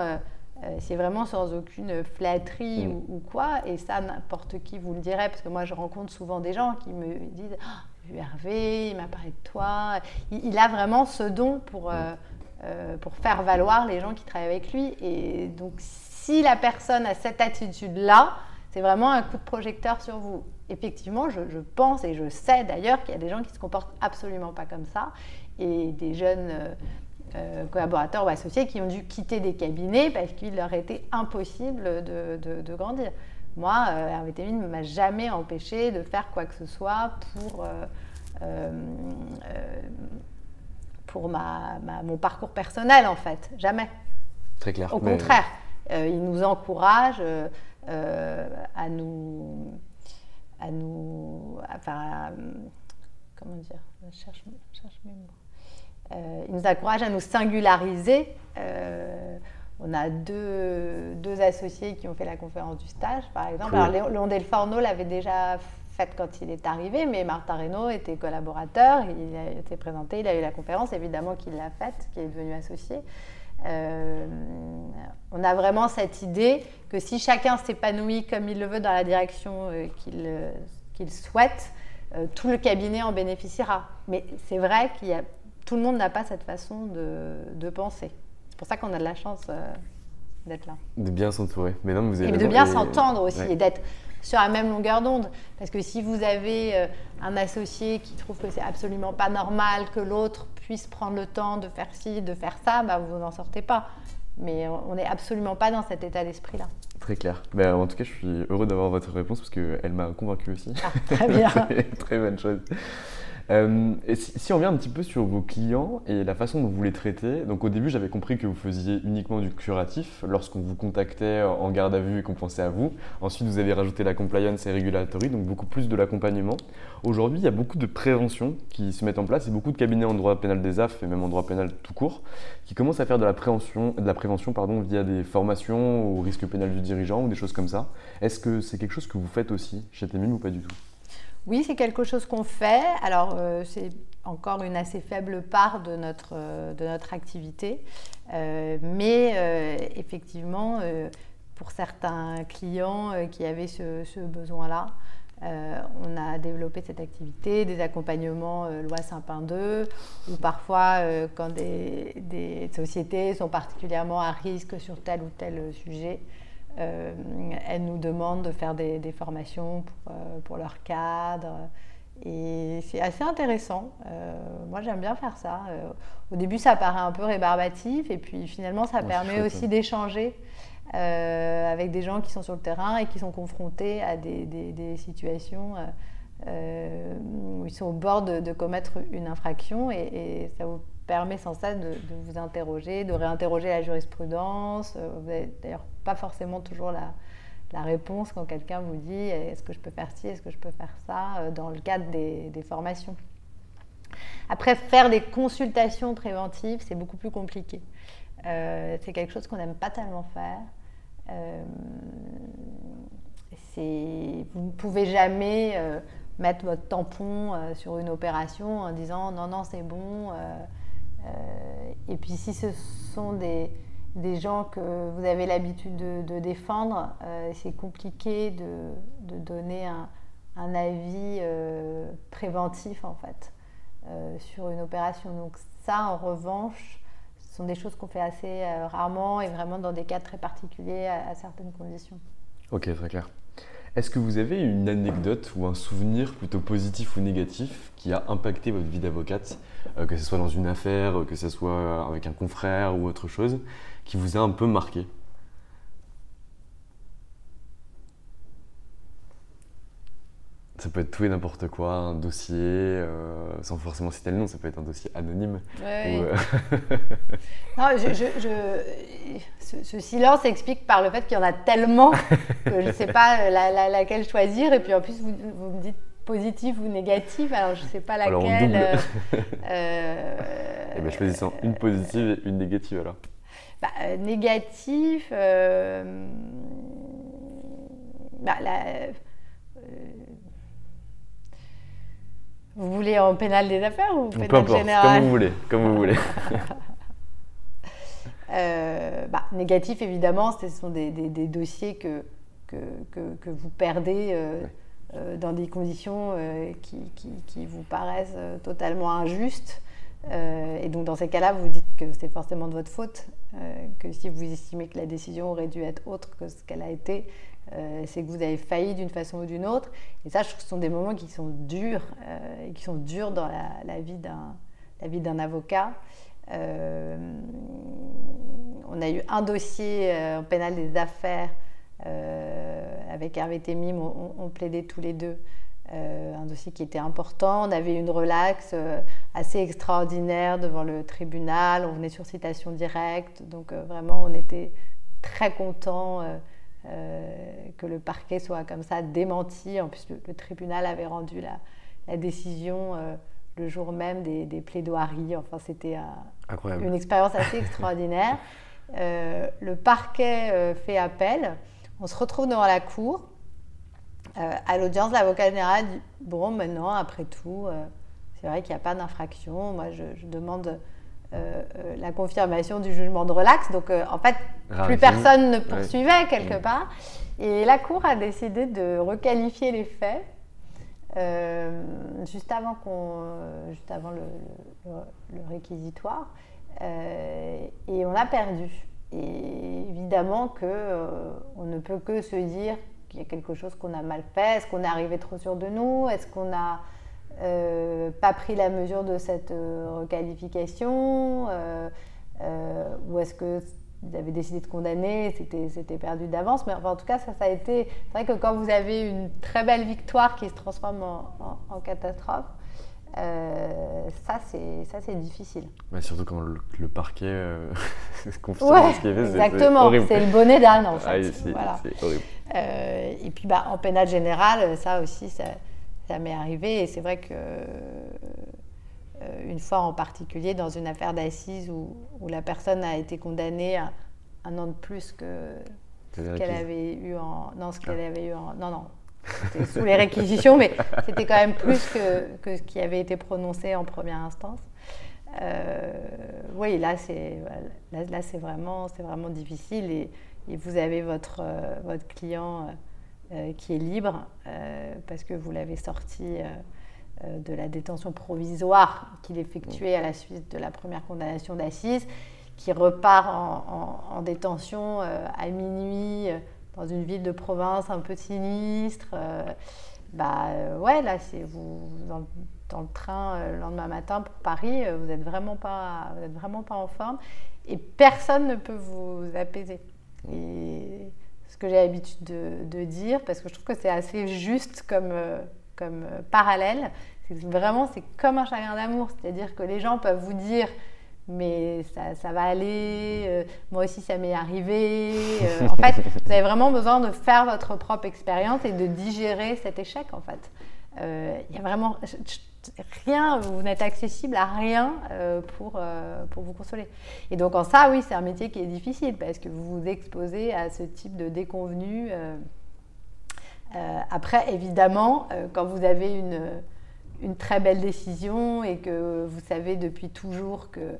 euh, euh, c'est vraiment sans aucune flatterie mm. ou, quoi. Et ça, n'importe qui vous le dirait, parce que moi, je rencontre souvent des gens qui me disent ah, Hervé, il m'a parlé de toi. Il, a vraiment ce don pour, mm. pour faire valoir les gens qui travaillent avec lui. Et donc, si la personne a cette attitude-là, c'est vraiment un coup de projecteur sur vous. Effectivement, je, je pense et je sais d'ailleurs qu'il y a des gens qui se comportent absolument pas comme ça et des jeunes euh, collaborateurs ou associés qui ont dû quitter des cabinets parce qu'il leur était impossible de, grandir. Moi, euh, ne m'a jamais empêché de faire quoi que ce soit pour, euh, pour ma, mon parcours personnel, en fait. Jamais. Très clair. Au contraire, il nous encourage à nous. À nous enfin, comment dire Je cherche, je cherche mes mots. Euh, il nous encourage à nous singulariser. Euh, on a deux, deux, associés qui ont fait la conférence du stage, par exemple. Alors, Léon Delforno l'avait déjà faite quand il est arrivé, mais Martin Reynaud était collaborateur, il a été présenté, il a eu la conférence, évidemment qu'il l'a faite, qu'il est devenu associé. Euh, on a vraiment cette idée que si chacun s'épanouit comme il le veut dans la direction qu'il souhaite, tout le cabinet en bénéficiera. Mais c'est vrai qu'il y a tout le monde n'a pas cette façon de, penser. C'est pour ça qu'on a de la chance euh, d'être là. De bien s'entourer. Mais non, vous avez et de bien s'entendre aussi et d'être sur la même longueur d'onde. Parce que si vous avez euh, un associé qui trouve que c'est absolument pas normal que l'autre puisse prendre le temps de faire ci, de faire ça, bah, vous n'en sortez pas. Mais on n'est absolument pas dans cet état d'esprit-là. Très clair. Mais en tout cas, je suis heureux d'avoir votre réponse parce qu'elle m'a convaincu aussi. Ah, très bien. [laughs] très bonne chose. Euh, si, on revient un petit peu sur vos clients et la façon dont vous les traitez, donc au début j'avais compris que vous faisiez uniquement du curatif lorsqu'on vous contactait en garde à vue et qu'on pensait à vous. Ensuite vous avez rajouté la compliance et regulatory, donc beaucoup plus de l'accompagnement. Aujourd'hui il y a beaucoup de prévention qui se mettent en place et beaucoup de cabinets en droit pénal des AF et même en droit pénal tout court qui commencent à faire de la prévention, de la prévention pardon, via des formations au risque pénal du dirigeant ou des choses comme ça. Est-ce que c'est quelque chose que vous faites aussi chez Temim ou pas du tout? Oui, c'est quelque chose qu'on fait. Alors, euh, c'est encore une assez faible part de notre, euh, de notre activité. Euh, mais effectivement, pour certains clients qui avaient ce, besoin-là, on a développé cette activité, des accompagnements loi Saint-Pin 2, ou parfois quand des, des, sociétés sont particulièrement à risque sur tel ou tel sujet, euh, elles nous demandent de faire des, formations pour, euh, pour, leur cadre. Et c'est assez intéressant. Euh, moi, j'aime bien faire ça. au début, ça paraît un peu rébarbatif, et puis finalement, ça permet aussi d'échanger avec des gens qui sont sur le terrain et qui sont confrontés à des, des, situations où ils sont au bord de, commettre une infraction et, ça vous permet sans cesse de, vous interroger, de réinterroger la jurisprudence. Vous n'avez d'ailleurs pas forcément toujours la, réponse quand quelqu'un vous dit est-ce que je peux faire ci, est-ce que je peux faire ça? Dans le cadre des, des formations. Après, faire des consultations préventives, c'est beaucoup plus compliqué. Euh, c'est quelque chose qu'on n'aime pas tellement faire. Euh, vous ne pouvez jamais euh, mettre votre tampon sur une opération en disant non, non, c'est bon. et puis si ce sont des, gens que vous avez l'habitude de, défendre, c'est compliqué de, donner un, un avis préventif en fait. Euh, sur une opération. Donc ça, en revanche, ce sont des choses qu'on fait assez euh, rarement et vraiment dans des cas très particuliers à, certaines conditions. Ok, très clair. Est-ce que vous avez une anecdote ou un souvenir plutôt positif ou négatif qui a impacté votre vie d'avocate, euh, que ce soit dans une affaire, que ce soit avec un confrère ou autre chose, qui vous a un peu marqué Ça peut être tout et n'importe quoi, un dossier, euh, sans forcément citer le nom, ça peut être un dossier anonyme. Euh, [laughs] non, ce, silence s'explique par le fait qu'il y en a tellement que je ne sais pas laquelle choisir. Et puis en plus, vous, me dites positif ou négatif, alors je ne sais pas laquelle. Alors on double. Euh, eh bien, choisissons une positive et une négative alors. Bah, négatif. Bah, la, vous voulez en pénal des affaires ou pénal Peu général comme vous voulez, comme vous voulez. [laughs] Euh, bah, négatif, évidemment, ce sont des, dossiers que, que, que, vous perdez euh, euh, dans des conditions qui, qui, vous paraissent totalement injustes. Et donc, dans ces cas-là, vous dites que c'est forcément de votre faute, que si vous estimez que la décision aurait dû être autre que ce qu'elle a été, euh, c'est que vous avez failli d'une façon ou d'une autre. Et ça, je trouve que ce sont des moments qui sont durs, euh, et qui sont durs dans la, vie d'un avocat. Euh, on a eu un dossier en pénal des affaires avec Hervé Temim, on, on, plaidait tous les deux. Un dossier qui était important. On avait une relaxe assez extraordinaire devant le tribunal. On venait sur citation directe. Donc vraiment, on était très contents euh, que le parquet soit comme ça démenti. En plus, le, tribunal avait rendu la, la décision euh, le jour même des, plaidoiries. Enfin, c'était une expérience assez [laughs] extraordinaire. Euh, le parquet fait appel. On se retrouve devant la cour. À l'audience, l'avocat général dit Bon, maintenant, après tout, c'est vrai qu'il n'y a pas d'infraction. Moi, je, je demande euh, euh, la confirmation du jugement de relax. Donc, euh, en fait, plus personne ne poursuivait quelque part. Et la Cour a décidé de requalifier les faits juste avant, qu'on, juste avant le, réquisitoire. et on a perdu. Et évidemment que on ne peut que se dire qu'il y a quelque chose qu'on a mal fait. Est-ce qu'on est arrivé trop sûr de nous Est-ce qu'on a euh, pas pris la mesure de cette euh, requalification euh, Ou est-ce que vous avez décidé de condamner, c'était perdu d'avance. Mais en tout cas, ça, ça a été. C'est vrai que quand vous avez une très belle victoire qui se transforme en, catastrophe, ça, c'est difficile. surtout quand le, parquet euh, [laughs] confirme ce qui est fait. Exactement, c'est le bonnet d'âne en fait. Ah, c'est horrible. Et puis bah, en pénal général, ça aussi, ça, ça m'est arrivé. Et c'est vrai que euh, une fois en particulier dans une affaire d'assises où, la personne a été condamnée à un an de plus que ce qu'elle avait eu en non ce qu'elle ah. avait eu en non non. C'était sous les réquisitions mais c'était quand même plus que, que, ce qui avait été prononcé en première instance. Euh, oui là c'est là, là vraiment vraiment difficile. Et, et, vous avez votre euh, client euh, qui est libre euh, parce que vous l'avez sorti euh, de la détention provisoire qu'il effectuait à la suite de la première condamnation d'assises, qui repart en, détention à minuit dans une ville de province un peu sinistre. bah ouais, là, c'est vous dans, le train le lendemain matin pour Paris, vous n'êtes vraiment vraiment pas en forme et personne ne peut vous apaiser. Et que j'ai l'habitude de, dire, parce que je trouve que c'est assez juste comme, euh, comme parallèle. C'est vraiment, c'est comme un chagrin d'amour. C'est-à-dire que les gens peuvent vous dire mais ça, ça va aller, moi aussi ça m'est arrivé. en fait, [laughs] vous avez vraiment besoin de faire votre propre expérience et de digérer cet échec en fait. Il y a vraiment rien, vous n'êtes accessible à rien euh, pour, euh, pour vous consoler. Et donc en ça, oui, c'est un métier qui est difficile parce que vous vous exposez à ce type de déconvenu. Euh, après, évidemment, quand vous avez une, une très belle décision et que vous savez depuis toujours que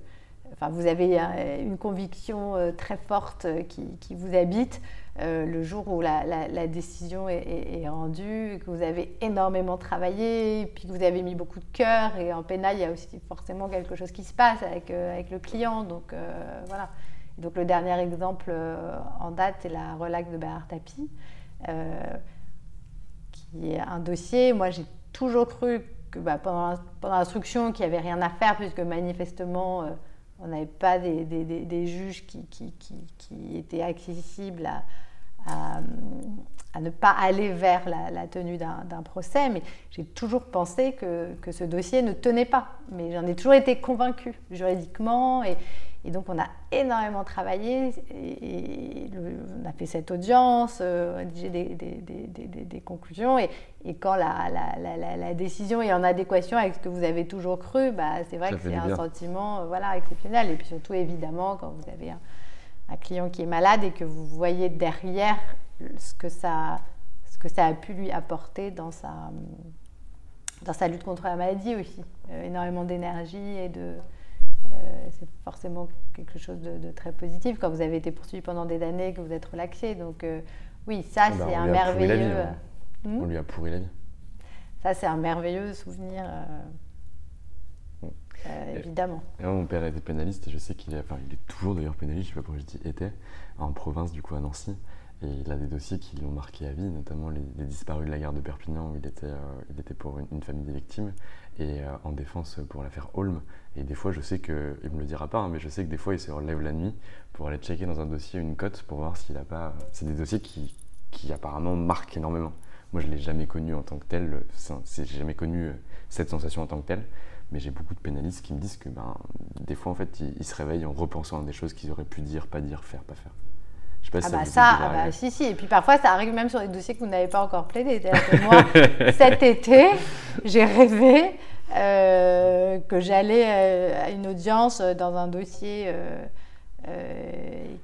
enfin, vous avez une conviction très forte qui, qui vous habite, euh, le jour où la, décision est, rendue, que vous avez énormément travaillé, puis que vous avez mis beaucoup de cœur, et en pénal, il y a aussi forcément quelque chose qui se passe avec, euh, avec le client. Donc euh, voilà. Donc le dernier exemple en date, c'est la relax de Bernard Tapie, qui est un dossier. Moi, j'ai toujours cru que bah, pendant, pendant l'instruction, qu'il n'y avait rien à faire, puisque manifestement, on n'avait pas des, juges qui, étaient accessibles à, ne pas aller vers la, tenue d'un procès, mais j'ai toujours pensé que, ce dossier ne tenait pas. Mais j'en ai toujours été convaincue juridiquement. Et, donc on a énormément travaillé. Et, on a fait cette audience, euh, rédigé des, des, des, des, conclusions. Et, quand la, la, la, décision est en adéquation avec ce que vous avez toujours cru, bah, c'est vrai que c'est un sentiment euh, voilà, exceptionnel. Et puis surtout, évidemment, quand vous avez un un client qui est malade et que vous voyez derrière ce que ça, ce que ça a pu lui apporter dans sa, dans sa lutte contre la maladie aussi. Euh, énormément d'énergie et de... Euh, c'est forcément quelque chose de, très positif quand vous avez été poursuivi pendant des années, que vous êtes relaxé. Donc euh, oui, ça ah bah, c'est un merveilleux... Hein. Hmm? On lui a pourri la vie. Ça c'est un merveilleux souvenir. Euh, évidemment. mon père était pénaliste et je sais qu'il est, enfin, il est toujours d'ailleurs pénaliste, je sais pas pourquoi je dis était, en province du coup à Nancy. Et il a des dossiers qui l'ont marqué à vie, notamment les, disparus de la gare de Perpignan où il était, euh, il était pour une, famille des victimes et euh, en défense pour l'affaire Holm. Et des fois, je sais que, il me le dira pas, hein, mais je sais que des fois, il se relève la nuit pour aller checker dans un dossier une cote pour voir s'il a pas. C'est des dossiers qui, qui apparemment marquent énormément. Moi, je l'ai jamais connu en tant que tel. J'ai jamais connu cette sensation en tant que telle mais j'ai beaucoup de pénalistes qui me disent que ben, des fois, en fait, ils, se réveillent en repensant à des choses qu'ils auraient pu dire, pas dire, faire, pas faire. Je sais pas ah bah ça, ah bah si, si. Et puis parfois, ça arrive même sur des dossiers que vous n'avez pas encore plaidé. Que moi, [laughs] cet été, j'ai rêvé euh, que j'allais euh, à une audience dans un dossier euh,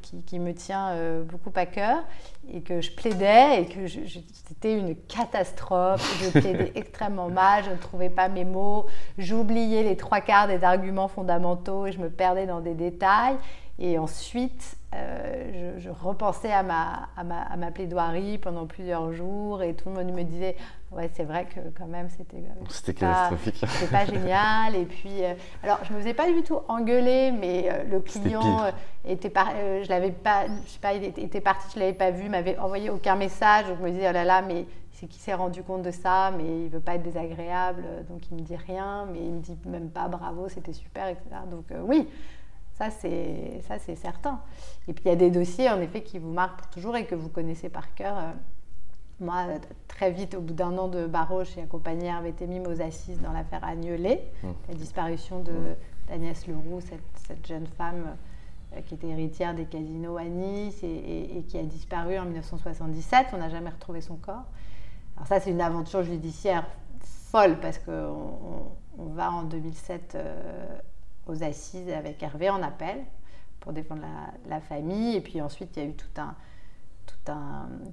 qui, qui, me tient beaucoup à cœur et que je plaidais et que c'était une catastrophe. Je plaidais [laughs] extrêmement mal, je ne trouvais pas mes mots, j'oubliais les trois quarts des arguments fondamentaux et je me perdais dans des détails. Et ensuite, euh, je, repensais à ma, à, ma, à ma, plaidoirie pendant plusieurs jours et tout le monde me disait Ouais, c'est vrai que quand même c'était. Euh, c'était catastrophique. C'était pas [laughs] génial. Et puis, euh, alors je me faisais pas du tout engueuler, mais le client était par, je l'avais pas, je sais pas, il était parti, je l'avais pas vu, m'avait envoyé aucun message. Donc je me disais Oh là là, mais c'est qui s'est rendu compte de ça, mais il veut pas être désagréable, donc il me dit rien, mais il me dit même pas bravo, c'était super, etc. Donc oui. Ça, c'est, ça, c'est certain. Et puis, il y a des dossiers, en effet, qui vous marquent pour toujours et que vous connaissez par cœur. Euh, moi, très vite, au bout d'un an de barreau, j'ai accompagné Hervé Temim aux assises dans l'affaire Agnelet, mmh. la disparition de, d'Agnès Leroux, cette, jeune femme euh, qui était héritière des casinos à Nice et, qui a disparu en 1977. On n'a jamais retrouvé son corps. Alors ça, c'est une aventure judiciaire folle parce qu'on on, va en 2007 aux assises avec Hervé en appel pour défendre la, famille. Et puis ensuite, il y a eu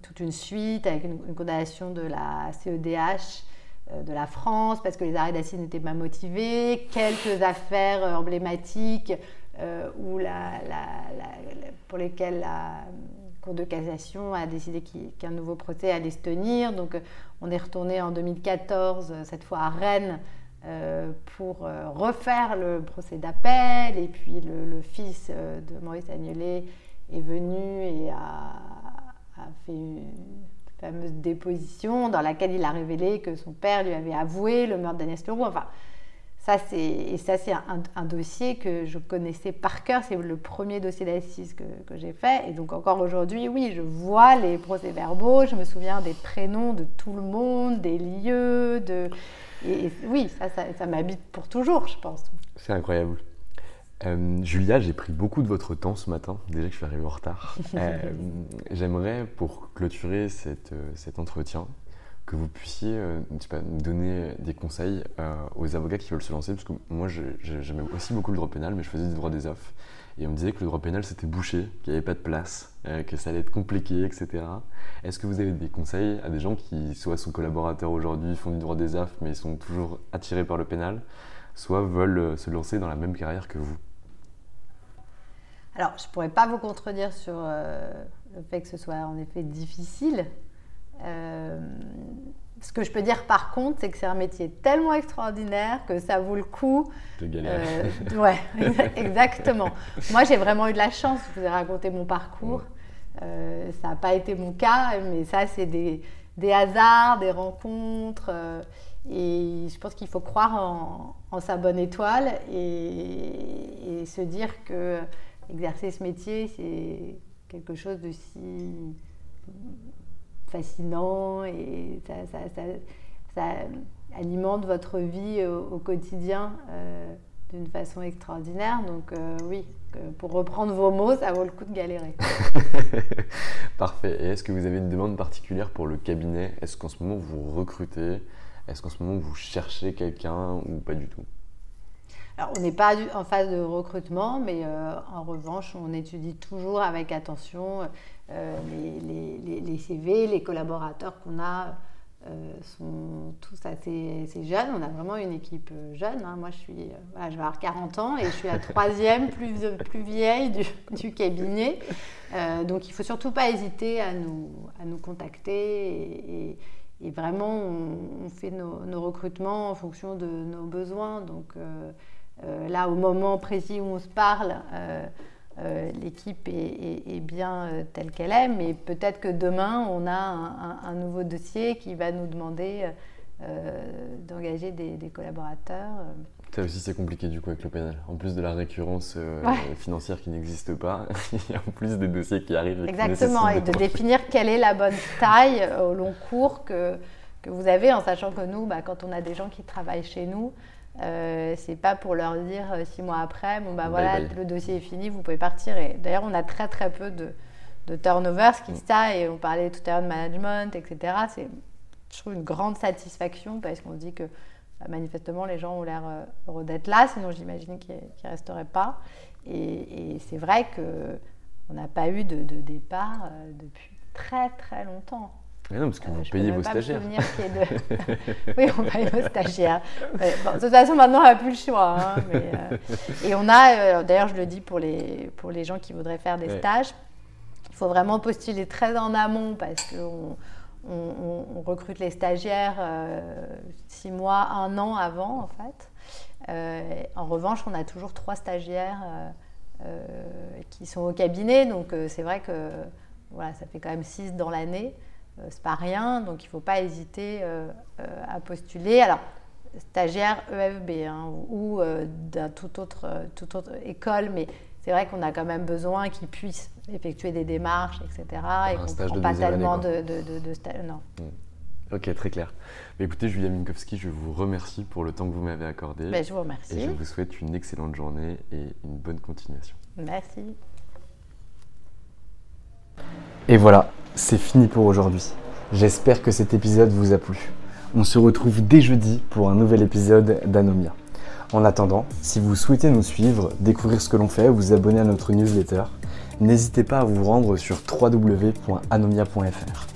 toute une suite avec une, condamnation de la CEDH euh, de la France parce que les arrêts d'assises n'étaient pas motivés, quelques affaires euh, emblématiques euh, où la, pour lesquelles la Cour de cassation a décidé qu'un nouveau procès allait se tenir. Donc on est retourné en 2014, cette fois à Rennes, pour euh, refaire le procès d'appel. Et puis le, fils euh, de Maurice Agnelet est venu et a, fait une fameuse déposition dans laquelle il a révélé que son père lui avait avoué le meurtre d'Agnès Leroux. Enfin, ça, c'est, et ça, c'est un, dossier que je connaissais par cœur. C'est le premier dossier d'assises que, que, j'ai fait. Et donc, encore aujourd'hui, oui, je vois les procès-verbaux. Je me souviens des prénoms de tout le monde, des lieux. De... Et, oui, ça, ça, m'habite pour toujours, je pense. C'est incroyable. Euh, Julia, j'ai pris beaucoup de votre temps ce matin. Déjà que je suis arrivé en retard. [laughs] Euh, j'aimerais, pour clôturer cette, euh, cet entretien, que vous puissiez euh, donner des conseils aux avocats qui veulent se lancer, parce que moi j'aimais aussi beaucoup le droit pénal, mais je faisais du droit des offres. Et on me disait que le droit pénal c'était bouché, qu'il n'y avait pas de place, euh, que ça allait être compliqué, etc. Est-ce que vous avez des conseils à des gens qui soit sont collaborateurs aujourd'hui, font du droit des offres, mais sont toujours attirés par le pénal, soit veulent se lancer dans la même carrière que vous? Alors je ne pourrais pas vous contredire sur le fait que ce soit en effet difficile. Euh, ce que je peux dire par contre, c'est que c'est un métier tellement extraordinaire que ça vaut le coup. De galérer. Euh, ouais, [laughs] exactement. Moi, j'ai vraiment eu de la chance. Je vous ai raconté mon parcours. Euh, ça n'a pas été mon cas, mais ça, c'est des, des, hasards, des rencontres. et je pense qu'il faut croire en, en, sa bonne étoile et, et, se dire que exercer ce métier, c'est quelque chose de si fascinant et ça, alimente votre vie au, quotidien euh, d'une façon extraordinaire. Donc euh, oui, pour reprendre vos mots, ça vaut le coup de galérer. [laughs] Parfait. Et est-ce que vous avez une demande particulière pour le cabinet? Est-ce qu'en ce moment vous recrutez? Est-ce qu'en ce moment vous cherchez quelqu'un ou pas du tout? Alors, on n'est pas en phase de recrutement, mais euh, en revanche, on étudie toujours avec attention euh, les, CV, les collaborateurs qu'on a euh, sont tous assez, jeunes. On a vraiment une équipe euh, jeune. Hein. Moi, je, suis, je vais avoir 40 ans et je suis la [laughs] troisième plus, plus vieille du, cabinet. donc, il ne faut surtout pas hésiter à nous, à nous contacter. Et, vraiment, on, fait nos, recrutements en fonction de nos besoins. Donc, là, au moment précis où on se parle, euh, l'équipe est, bien euh, telle qu'elle est, mais peut-être que demain, on a un, nouveau dossier qui va nous demander euh, d'engager des, collaborateurs. Ça aussi, c'est compliqué du coup avec le pénal. En plus de la récurrence financière qui n'existe pas, [laughs] il y a en plus des dossiers qui arrivent. Exactement, et de définir quelle est la bonne taille au long cours que, que vous avez, en sachant que nous, bah, quand on a des gens qui travaillent chez nous, euh, c'est pas pour leur dire euh, six mois après, bon bah voilà, le dossier est fini, vous pouvez partir. Et d'ailleurs, on a très très peu de, de turnover, ce qui mm. ça, et on parlait tout à l'heure de management, etc. C'est, je trouve, une grande satisfaction parce qu'on se dit que bah, manifestement les gens ont l'air euh, heureux d'être là, sinon j'imagine qu'ils ne resteraient pas. Et, c'est vrai qu'on n'a pas eu de, de départ depuis très très longtemps. Mais non, parce que euh, vous payez vos stagiaires. [laughs] oui, on paye vos stagiaires. de toute façon, maintenant, on n'a plus le choix. Hein, euh, Et on a, euh, d'ailleurs, je le dis pour les, pour les gens qui voudraient faire des stages, il faut vraiment postuler très en amont parce qu'on on, recrute les stagiaires six mois, un an avant, en fait. en revanche, on a toujours trois stagiaires qui sont au cabinet. Donc, c'est vrai que voilà, ça fait quand même six dans l'année. Euh, c'est pas rien, donc il ne faut pas hésiter euh, euh, à postuler. Alors, stagiaire EFB hein, ou d'un tout autre, toute autre école, mais c'est vrai qu'on a quand même besoin qu'ils puissent effectuer des démarches, etc. et qu'on ne prend pas tellement de, de, de, stages. Non. Hmm. Ok, très clair. Mais écoutez, Julia Minkowski, je vous remercie pour le temps que vous m'avez accordé. Ben, je vous remercie. Et je vous souhaite une excellente journée et une bonne continuation. Merci. Et voilà, c'est fini pour aujourd'hui. J'espère que cet épisode vous a plu. On se retrouve dès jeudi pour un nouvel épisode d'Anomia. En attendant, si vous souhaitez nous suivre, découvrir ce que l'on fait, vous abonner à notre newsletter, n'hésitez pas à vous rendre sur www.anomia.fr.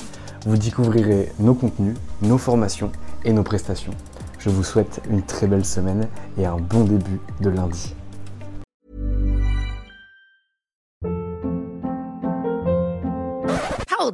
Vous découvrirez nos contenus, nos formations et nos prestations. Je vous souhaite une très belle semaine et un bon début de lundi.